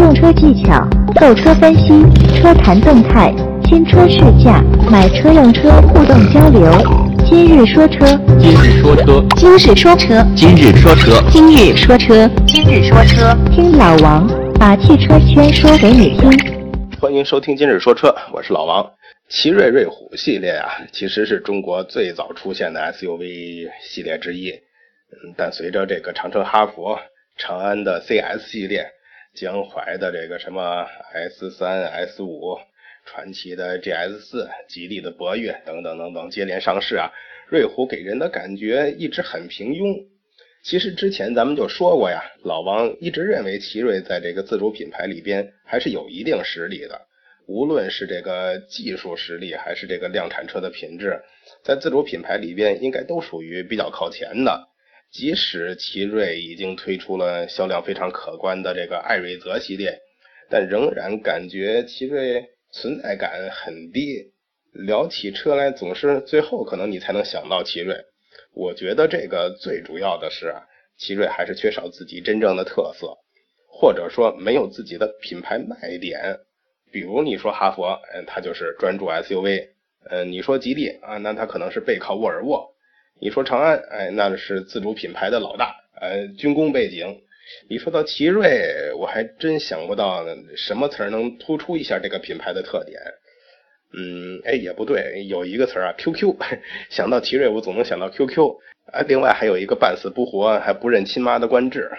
用车技巧、购车分析、车谈动态、新车试驾、买车用车互动交流。今日说车，今日说车，今日说车，今日说车，今日说车，今日说车，听老王把汽车圈说给你听。欢迎收听今日说车，我是老王。奇瑞瑞虎系列啊，其实是中国最早出现的 SUV 系列之一。嗯，但随着这个长城、哈弗、长安的 CS 系列。江淮的这个什么 S 三、S 五，传祺的 GS 四，吉利的博越等等等等接连上市啊，瑞虎给人的感觉一直很平庸。其实之前咱们就说过呀，老王一直认为奇瑞在这个自主品牌里边还是有一定实力的，无论是这个技术实力还是这个量产车的品质，在自主品牌里边应该都属于比较靠前的。即使奇瑞已经推出了销量非常可观的这个艾瑞泽系列，但仍然感觉奇瑞存在感很低。聊起车来，总是最后可能你才能想到奇瑞。我觉得这个最主要的是，奇瑞还是缺少自己真正的特色，或者说没有自己的品牌卖点。比如你说哈弗，嗯，它就是专注 SUV；嗯，你说吉利啊，那它可能是背靠沃尔沃。你说长安，哎，那是自主品牌的老大，呃，军工背景。你说到奇瑞，我还真想不到什么词儿能突出一下这个品牌的特点。嗯，哎，也不对，有一个词儿啊，QQ。想到奇瑞，我总能想到 QQ。啊，另外还有一个半死不活还不认亲妈的官制。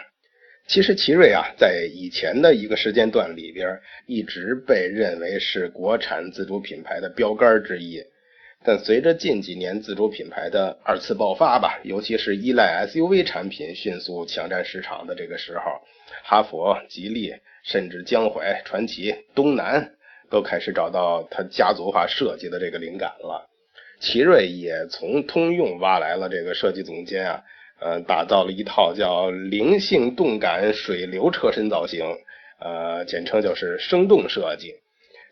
其实奇瑞啊，在以前的一个时间段里边，一直被认为是国产自主品牌的标杆之一。但随着近几年自主品牌的二次爆发吧，尤其是依赖 SUV 产品迅速抢占市场的这个时候，哈弗、吉利，甚至江淮、传祺、东南都开始找到它家族化设计的这个灵感了。奇瑞也从通用挖来了这个设计总监啊，呃，打造了一套叫灵性动感水流车身造型，呃，简称就是生动设计，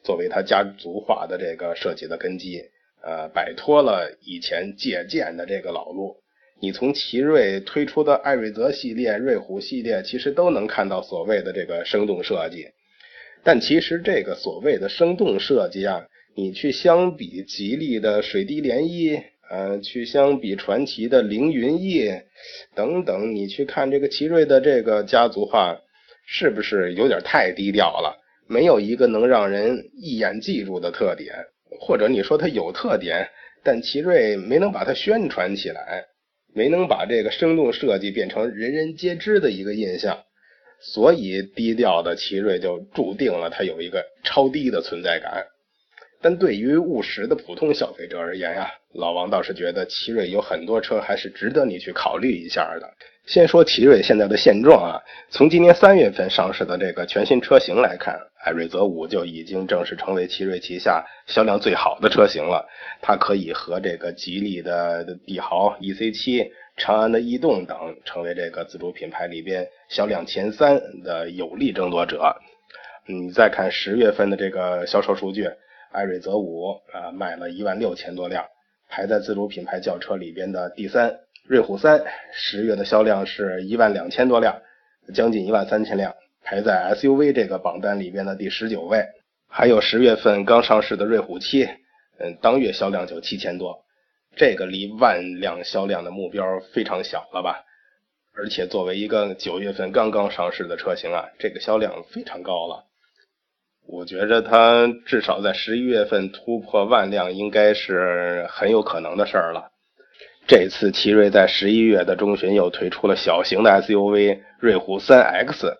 作为它家族化的这个设计的根基。呃，摆脱了以前借鉴的这个老路，你从奇瑞推出的艾瑞泽系列、瑞虎系列，其实都能看到所谓的这个生动设计。但其实这个所谓的生动设计啊，你去相比吉利的水滴涟漪，呃，去相比传祺的凌云翼等等，你去看这个奇瑞的这个家族化，是不是有点太低调了？没有一个能让人一眼记住的特点。或者你说它有特点，但奇瑞没能把它宣传起来，没能把这个生动设计变成人人皆知的一个印象，所以低调的奇瑞就注定了它有一个超低的存在感。但对于务实的普通消费者而言呀，老王倒是觉得奇瑞有很多车还是值得你去考虑一下的。先说奇瑞现在的现状啊，从今年三月份上市的这个全新车型来看，艾瑞泽五就已经正式成为奇瑞旗下销量最好的车型了。它可以和这个吉利的帝豪 EC7、长安的逸动等成为这个自主品牌里边销量前三的有力争夺者。你再看十月份的这个销售数据。艾瑞泽五啊，卖了一万六千多辆，排在自主品牌轿车里边的第三。瑞虎三十月的销量是一万两千多辆，将近一万三千辆，排在 SUV 这个榜单里边的第十九位。还有十月份刚上市的瑞虎七，嗯，当月销量就七千多，这个离万辆销量的目标非常小了吧？而且作为一个九月份刚刚上市的车型啊，这个销量非常高了。我觉着它至少在十一月份突破万辆，应该是很有可能的事儿了。这次奇瑞在十一月的中旬又推出了小型的 SUV 瑞虎三 X，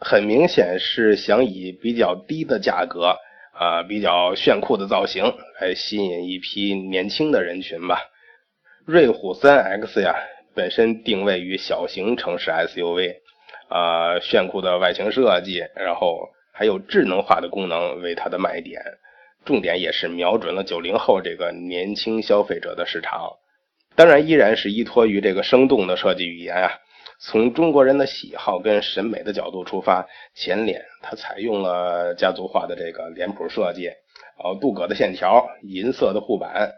很明显是想以比较低的价格啊，比较炫酷的造型来吸引一批年轻的人群吧。瑞虎三 X 呀，本身定位于小型城市 SUV，啊，炫酷的外形设计，然后。还有智能化的功能为它的卖点，重点也是瞄准了九零后这个年轻消费者的市场。当然，依然是依托于这个生动的设计语言啊。从中国人的喜好跟审美的角度出发，前脸它采用了家族化的这个脸谱设计，哦，镀铬的线条，银色的护板，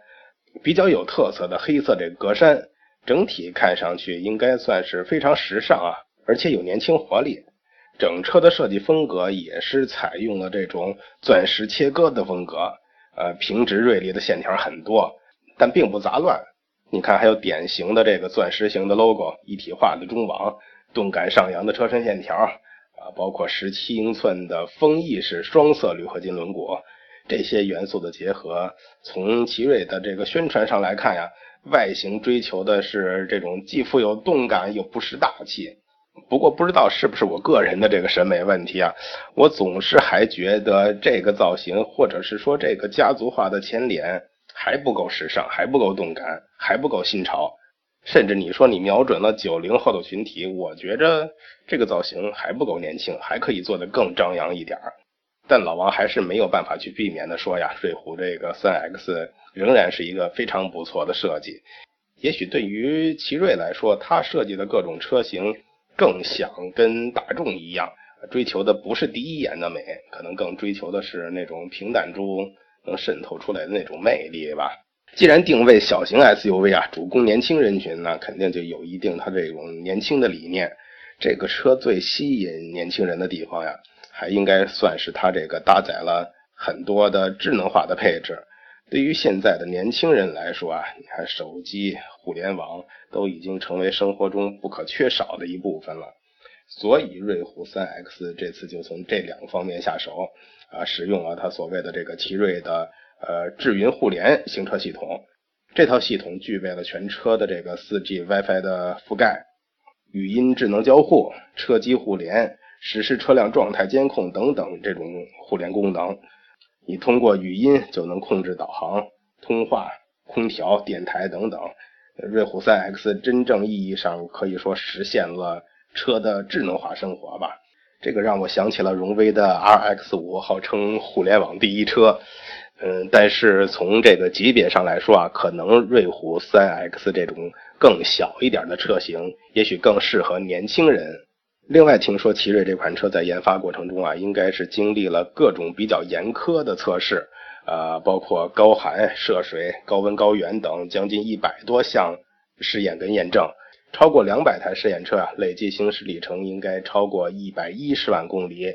比较有特色的黑色这格栅，整体看上去应该算是非常时尚啊，而且有年轻活力。整车的设计风格也是采用了这种钻石切割的风格，呃，平直锐利的线条很多，但并不杂乱。你看，还有典型的这个钻石型的 logo，一体化的中网，动感上扬的车身线条，啊，包括十七英寸的风翼式双色铝合金轮毂，这些元素的结合，从奇瑞的这个宣传上来看呀，外形追求的是这种既富有动感又不失大气。不过不知道是不是我个人的这个审美问题啊，我总是还觉得这个造型，或者是说这个家族化的前脸还不够时尚，还不够动感，还不够新潮。甚至你说你瞄准了九零后的群体，我觉着这个造型还不够年轻，还可以做得更张扬一点儿。但老王还是没有办法去避免的说呀，瑞虎这个三 X 仍然是一个非常不错的设计。也许对于奇瑞来说，它设计的各种车型。更想跟大众一样，追求的不是第一眼的美，可能更追求的是那种平淡中能渗透出来的那种魅力吧。既然定位小型 SUV 啊，主攻年轻人群，那肯定就有一定它这种年轻的理念。这个车最吸引年轻人的地方呀，还应该算是它这个搭载了很多的智能化的配置。对于现在的年轻人来说啊，你看手机、互联网都已经成为生活中不可缺少的一部分了。所以瑞虎 3X 这次就从这两方面下手啊，使用了它所谓的这个奇瑞的呃智云互联行车系统。这套系统具备了全车的这个 4G WiFi 的覆盖、语音智能交互、车机互联、实时车辆状态监控等等这种互联功能。你通过语音就能控制导航、通话、空调、电台等等。瑞虎 3X 真正意义上可以说实现了车的智能化生活吧。这个让我想起了荣威的 RX5，号称互联网第一车。嗯，但是从这个级别上来说啊，可能瑞虎 3X 这种更小一点的车型，也许更适合年轻人。另外，听说奇瑞这款车在研发过程中啊，应该是经历了各种比较严苛的测试，呃，包括高寒、涉水、高温、高原等将近一百多项试验跟验证，超过两百台试验车啊，累计行驶里程应该超过一百一十万公里。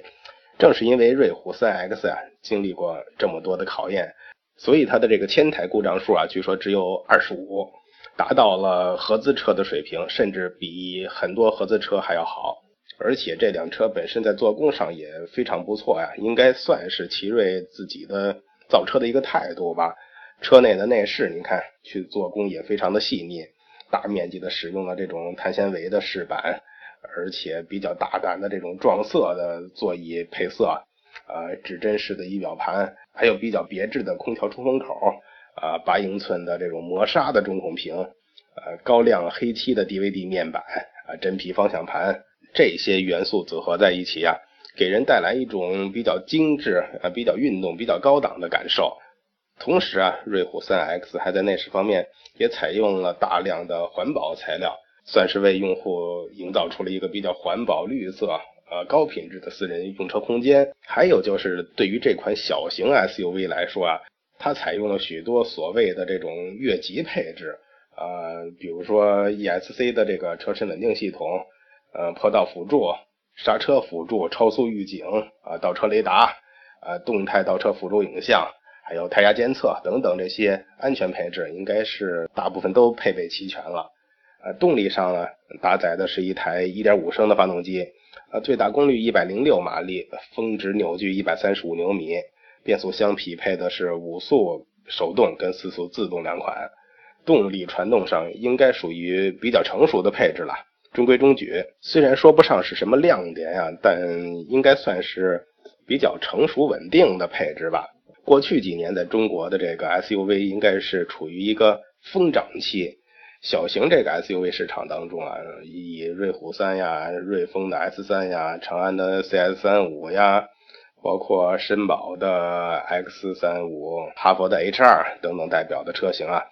正是因为瑞虎 3X 啊，经历过这么多的考验，所以它的这个千台故障数啊，据说只有二十五，达到了合资车的水平，甚至比很多合资车还要好。而且这辆车本身在做工上也非常不错呀，应该算是奇瑞自己的造车的一个态度吧。车内的内饰，你看去做工也非常的细腻，大面积的使用了这种碳纤维的饰板，而且比较大胆的这种撞色的座椅配色，呃，指针式的仪表盘，还有比较别致的空调出风口，啊，八英寸的这种磨砂的中控屏，呃，高亮黑漆的 DVD 面板，啊，真皮方向盘。这些元素组合在一起呀，给人带来一种比较精致、啊比较运动、比较高档的感受。同时啊，瑞虎 3X 还在内饰方面也采用了大量的环保材料，算是为用户营造出了一个比较环保、绿色、呃高品质的私人用车空间。还有就是对于这款小型 SUV 来说啊，它采用了许多所谓的这种越级配置，呃，比如说 ESC 的这个车身稳定系统。呃，坡道辅助、刹车辅助、超速预警啊，倒车雷达啊，动态倒车辅助影像，还有胎压监测等等这些安全配置，应该是大部分都配备齐全了。呃，动力上呢，搭载的是一台1.5升的发动机，呃，最大功率106马力，峰值扭矩135牛米，变速箱匹配的是五速手动跟四速自动两款，动力传动上应该属于比较成熟的配置了。中规中矩，虽然说不上是什么亮点呀，但应该算是比较成熟稳定的配置吧。过去几年在中国的这个 SUV 应该是处于一个疯涨期，小型这个 SUV 市场当中啊，以瑞虎三呀、瑞风的 S 三呀、长安的 CS 三五呀，包括绅宝的 X 三五、哈佛的 H 二等等代表的车型啊，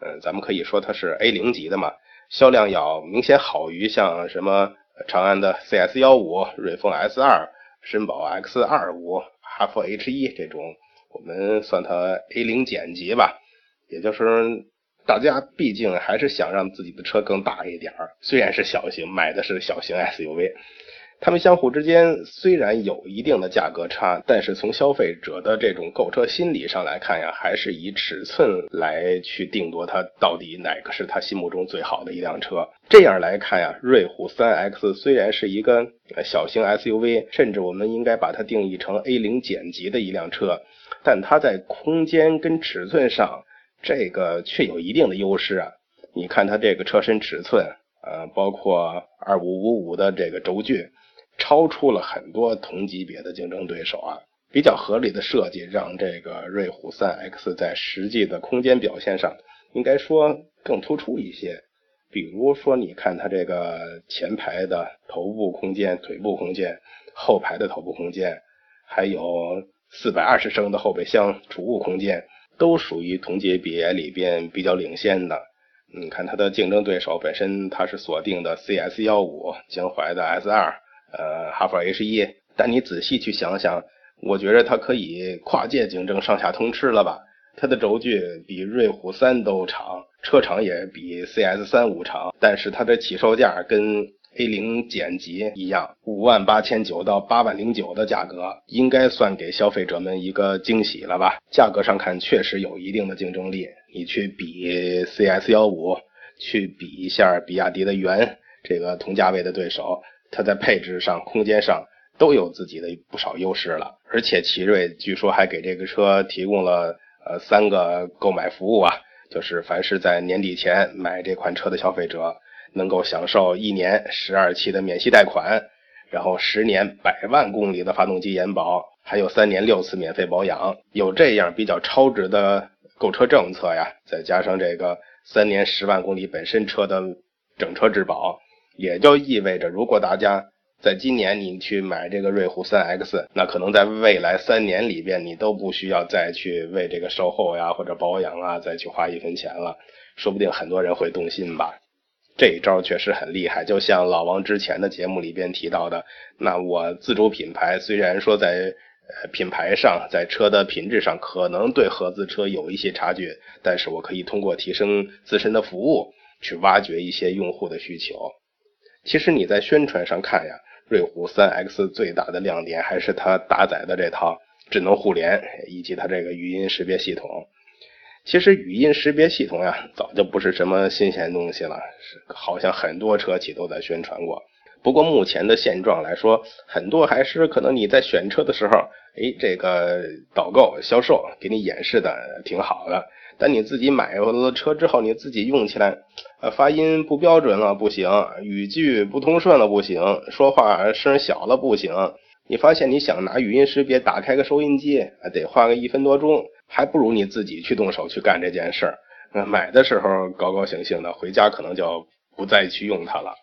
嗯，咱们可以说它是 A 零级的嘛。销量要明显好于像什么长安的 CS 幺五、瑞风 S 二、绅宝 X 二五、哈弗 H 一这种，我们算它 A 零减级吧。也就是大家毕竟还是想让自己的车更大一点，虽然是小型，买的是小型 SUV，它们相互之间虽然有一定的价格差，但是从消费者的这种购车心理上来看呀，还是以尺寸来去定夺它到底哪个是他心目中最好的一辆车。这样来看呀，瑞虎 3X 虽然是一个小型 SUV，甚至我们应该把它定义成 A 零减级的一辆车，但它在空间跟尺寸上，这个却有一定的优势啊。你看它这个车身尺寸，呃，包括二五五五的这个轴距。超出了很多同级别的竞争对手啊，比较合理的设计让这个瑞虎 3X 在实际的空间表现上，应该说更突出一些。比如说，你看它这个前排的头部空间、腿部空间，后排的头部空间，还有420升的后备箱储物空间，都属于同级别里边比较领先的。你看它的竞争对手本身它是锁定的 CS15、江淮的 S2。呃，哈弗 H 一，但你仔细去想想，我觉得它可以跨界竞争上下通吃了吧？它的轴距比瑞虎三都长，车长也比 CS 三五长，但是它的起售价跟 A 零减级一样，五万八千九到八万零九的价格，应该算给消费者们一个惊喜了吧？价格上看确实有一定的竞争力，你去比 CS 幺五，去比一下比亚迪的元，这个同价位的对手。它在配置上、空间上都有自己的不少优势了，而且奇瑞据说还给这个车提供了呃三个购买服务啊，就是凡是在年底前买这款车的消费者，能够享受一年十二期的免息贷款，然后十年百万公里的发动机延保，还有三年六次免费保养，有这样比较超值的购车政策呀，再加上这个三年十万公里本身车的整车质保。也就意味着，如果大家在今年你去买这个瑞虎 3X，那可能在未来三年里边，你都不需要再去为这个售后呀或者保养啊再去花一分钱了。说不定很多人会动心吧。这一招确实很厉害，就像老王之前的节目里边提到的，那我自主品牌虽然说在呃品牌上，在车的品质上可能对合资车有一些差距，但是我可以通过提升自身的服务，去挖掘一些用户的需求。其实你在宣传上看呀，瑞虎 3X 最大的亮点还是它搭载的这套智能互联以及它这个语音识别系统。其实语音识别系统呀，早就不是什么新鲜东西了，是好像很多车企都在宣传过。不过目前的现状来说，很多还是可能你在选车的时候，哎，这个导购销售给你演示的挺好的。但你自己买了车之后，你自己用起来，呃，发音不标准了不行，语句不通顺了不行，说话声小了不行。你发现你想拿语音识别打开个收音机，得花个一分多钟，还不如你自己去动手去干这件事儿。买的时候高高兴兴的，回家可能就不再去用它了。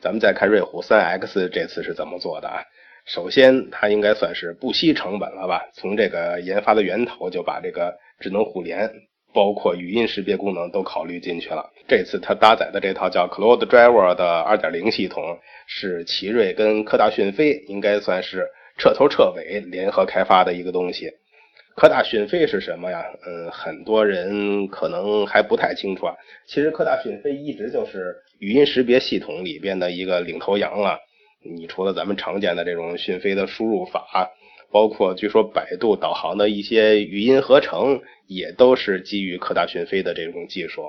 咱们再看瑞虎 3X 这次是怎么做的啊？首先，它应该算是不惜成本了吧？从这个研发的源头就把这个智能互联。包括语音识别功能都考虑进去了。这次它搭载的这套叫 Cloud Driver 的2.0系统，是奇瑞跟科大讯飞应该算是彻头彻尾联合开发的一个东西。科大讯飞是什么呀？嗯，很多人可能还不太清楚啊。其实科大讯飞一直就是语音识别系统里边的一个领头羊了。你除了咱们常见的这种讯飞的输入法。包括据说百度导航的一些语音合成，也都是基于科大讯飞的这种技术。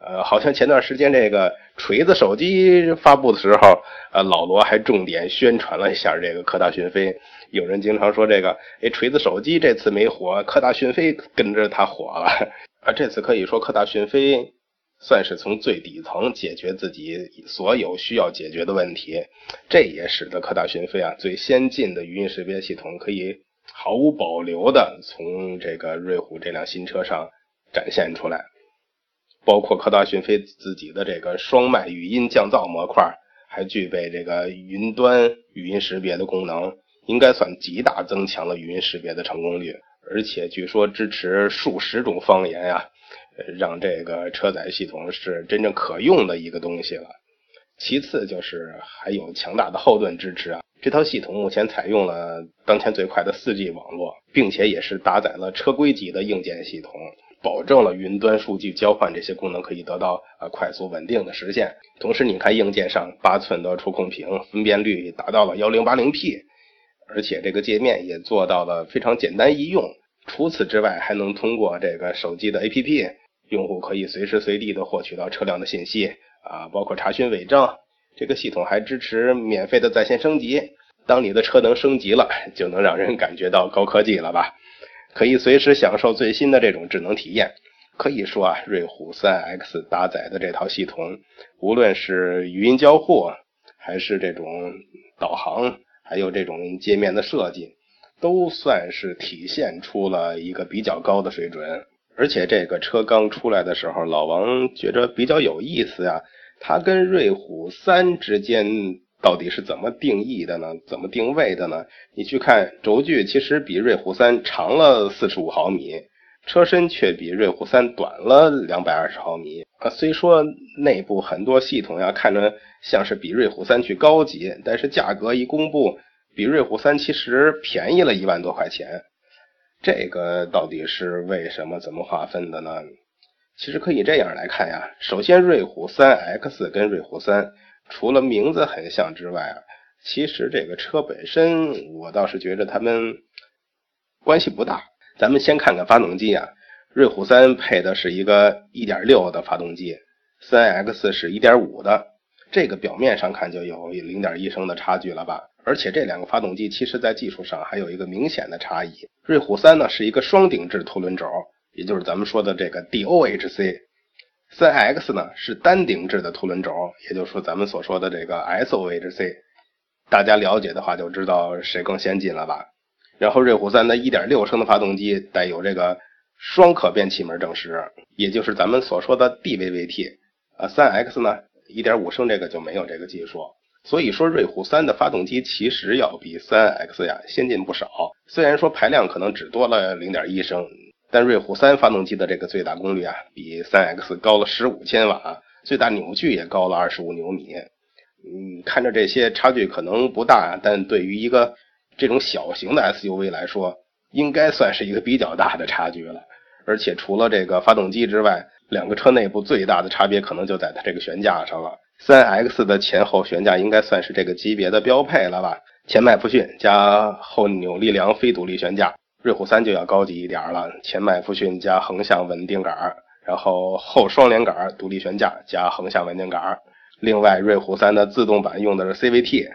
呃，好像前段时间这个锤子手机发布的时候，呃，老罗还重点宣传了一下这个科大讯飞。有人经常说这个，哎，锤子手机这次没火，科大讯飞跟着它火了。啊，这次可以说科大讯飞。算是从最底层解决自己所有需要解决的问题，这也使得科大讯飞啊最先进的语音识别系统可以毫无保留的从这个瑞虎这辆新车上展现出来。包括科大讯飞自己的这个双麦语音降噪模块，还具备这个云端语音识别的功能，应该算极大增强了语音识别的成功率。而且据说支持数十种方言呀。让这个车载系统是真正可用的一个东西了。其次就是还有强大的后盾支持啊，这套系统目前采用了当前最快的 4G 网络，并且也是搭载了车规级的硬件系统。保证了云端数据交换这些功能可以得到呃快速稳定的实现。同时，你看硬件上八寸的触控屏，分辨率达到了幺零八零 P，而且这个界面也做到了非常简单易用。除此之外，还能通过这个手机的 APP，用户可以随时随地的获取到车辆的信息啊，包括查询违章。这个系统还支持免费的在线升级。当你的车能升级了，就能让人感觉到高科技了吧？可以随时享受最新的这种智能体验。可以说啊，瑞虎 3X 搭载的这套系统，无论是语音交互，还是这种导航，还有这种界面的设计，都算是体现出了一个比较高的水准。而且这个车刚出来的时候，老王觉着比较有意思呀。它跟瑞虎3之间。到底是怎么定义的呢？怎么定位的呢？你去看轴距，其实比瑞虎三长了四十五毫米，车身却比瑞虎三短了两百二十毫米。啊，虽说内部很多系统呀，看着像是比瑞虎三去高级，但是价格一公布，比瑞虎三其实便宜了一万多块钱。这个到底是为什么？怎么划分的呢？其实可以这样来看呀。首先，瑞虎三 X 跟瑞虎三。除了名字很像之外啊，其实这个车本身，我倒是觉得它们关系不大。咱们先看看发动机啊，瑞虎三配的是一个1.6的发动机，3X 是1.5的，这个表面上看就有0.1升的差距了吧？而且这两个发动机其实在技术上还有一个明显的差异。瑞虎三呢是一个双顶置凸轮轴，也就是咱们说的这个 DOHC。三 X 呢是单顶置的凸轮轴，也就是说咱们所说的这个 SOHC，大家了解的话就知道谁更先进了吧。然后瑞虎三的1.6升的发动机带有这个双可变气门正时，也就是咱们所说的 DVVT。啊，三 X 呢1.5升这个就没有这个技术，所以说瑞虎三的发动机其实要比三 X 呀先进不少。虽然说排量可能只多了0.1升。但瑞虎三发动机的这个最大功率啊，比三 X 高了十五千瓦，最大扭矩也高了二十五牛米。嗯，看着这些差距可能不大，但对于一个这种小型的 SUV 来说，应该算是一个比较大的差距了。而且除了这个发动机之外，两个车内部最大的差别可能就在它这个悬架上了。三 X 的前后悬架应该算是这个级别的标配了吧？前麦弗逊加后扭力梁非独立悬架。瑞虎三就要高级一点了，前麦弗逊加横向稳定杆，然后后双连杆独立悬架加横向稳定杆。另外，瑞虎三的自动版用的是 CVT，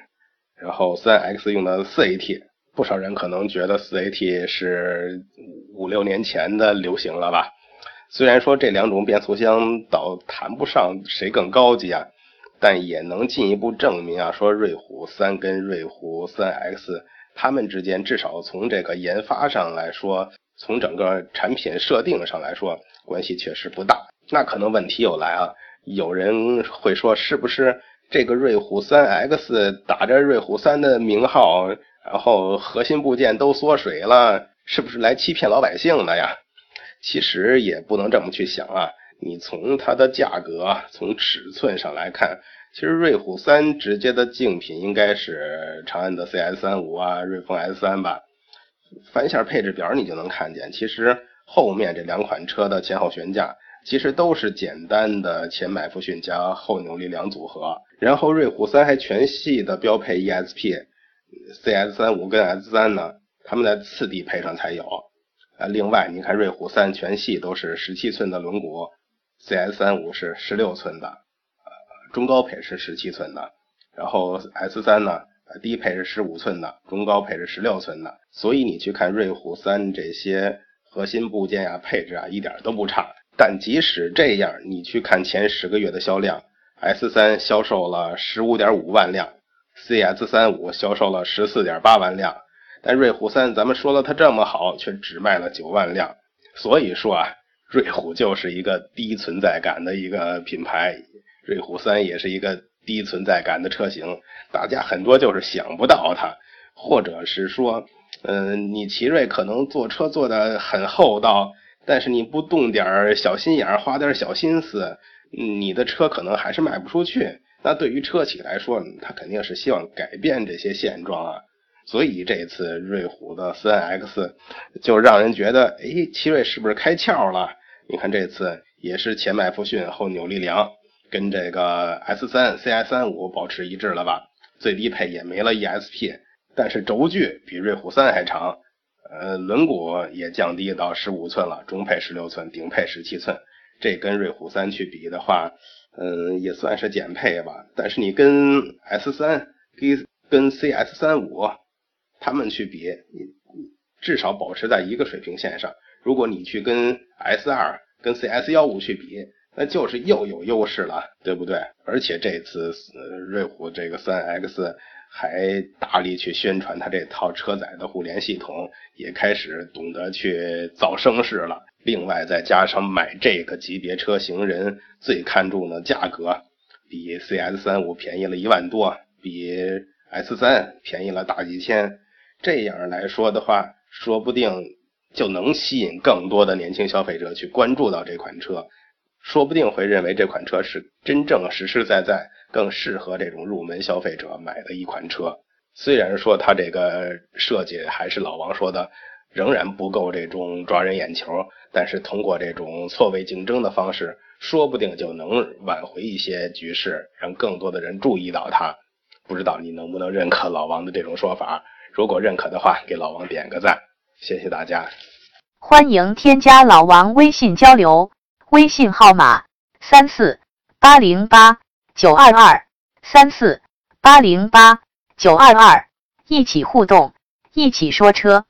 然后三 X 用的四 AT。不少人可能觉得四 AT 是五六年前的流行了吧？虽然说这两种变速箱倒谈不上谁更高级啊，但也能进一步证明啊，说瑞虎三跟瑞虎三 X。他们之间至少从这个研发上来说，从整个产品设定上来说，关系确实不大。那可能问题又来啊，有人会说，是不是这个瑞虎三 X 打着瑞虎三的名号，然后核心部件都缩水了，是不是来欺骗老百姓的呀？其实也不能这么去想啊，你从它的价格、从尺寸上来看。其实瑞虎三直接的竞品应该是长安的 CS 三五啊，瑞风 S 三吧。翻一下配置表，你就能看见，其实后面这两款车的前后悬架其实都是简单的前麦弗逊加后扭力梁组合。然后瑞虎三还全系的标配 ESP，CS 三五跟 S 三呢，他们在次低配上才有。啊，另外你看瑞虎三全系都是十七寸的轮毂，CS 三五是十六寸的。中高配是十七寸的，然后 S 三呢，低配是十五寸的，中高配是十六寸的。所以你去看瑞虎三这些核心部件啊、配置啊，一点都不差。但即使这样，你去看前十个月的销量，S 三销售了十五点五万辆，CS 三五销售了十四点八万辆，但瑞虎三咱们说了它这么好，却只卖了九万辆。所以说啊，瑞虎就是一个低存在感的一个品牌。瑞虎三也是一个低存在感的车型，大家很多就是想不到它，或者是说，嗯，你奇瑞可能做车做的很厚道，但是你不动点小心眼儿，花点小心思，你的车可能还是卖不出去。那对于车企来说，他肯定是希望改变这些现状啊。所以这次瑞虎的三 X 就让人觉得，哎，奇瑞是不是开窍了？你看这次也是前麦弗逊后扭力梁，跟这个 S 三 CS 三五保持一致了吧？最低配也没了 ESP，但是轴距比瑞虎三还长，呃，轮毂也降低到十五寸了，中配十六寸，顶配十七寸。这跟瑞虎三去比的话，嗯，也算是减配吧。但是你跟 S 三跟跟 CS 三五他们去比，你至少保持在一个水平线上。如果你去跟 S 二跟 CS 幺五去比，那就是又有优势了，对不对？而且这次瑞虎这个三 X 还大力去宣传它这套车载的互联系统，也开始懂得去造声势了。另外再加上买这个级别车型人最看重的价格，比 CS 三五便宜了一万多，比 S 三便宜了大几千。这样来说的话，说不定就能吸引更多的年轻消费者去关注到这款车。说不定会认为这款车是真正实实在在更适合这种入门消费者买的一款车。虽然说它这个设计还是老王说的，仍然不够这种抓人眼球，但是通过这种错位竞争的方式，说不定就能挽回一些局势，让更多的人注意到它。不知道你能不能认可老王的这种说法？如果认可的话，给老王点个赞，谢谢大家。欢迎添加老王微信交流。微信号码三四八零八九二二三四八零八九二二，一起互动，一起说车。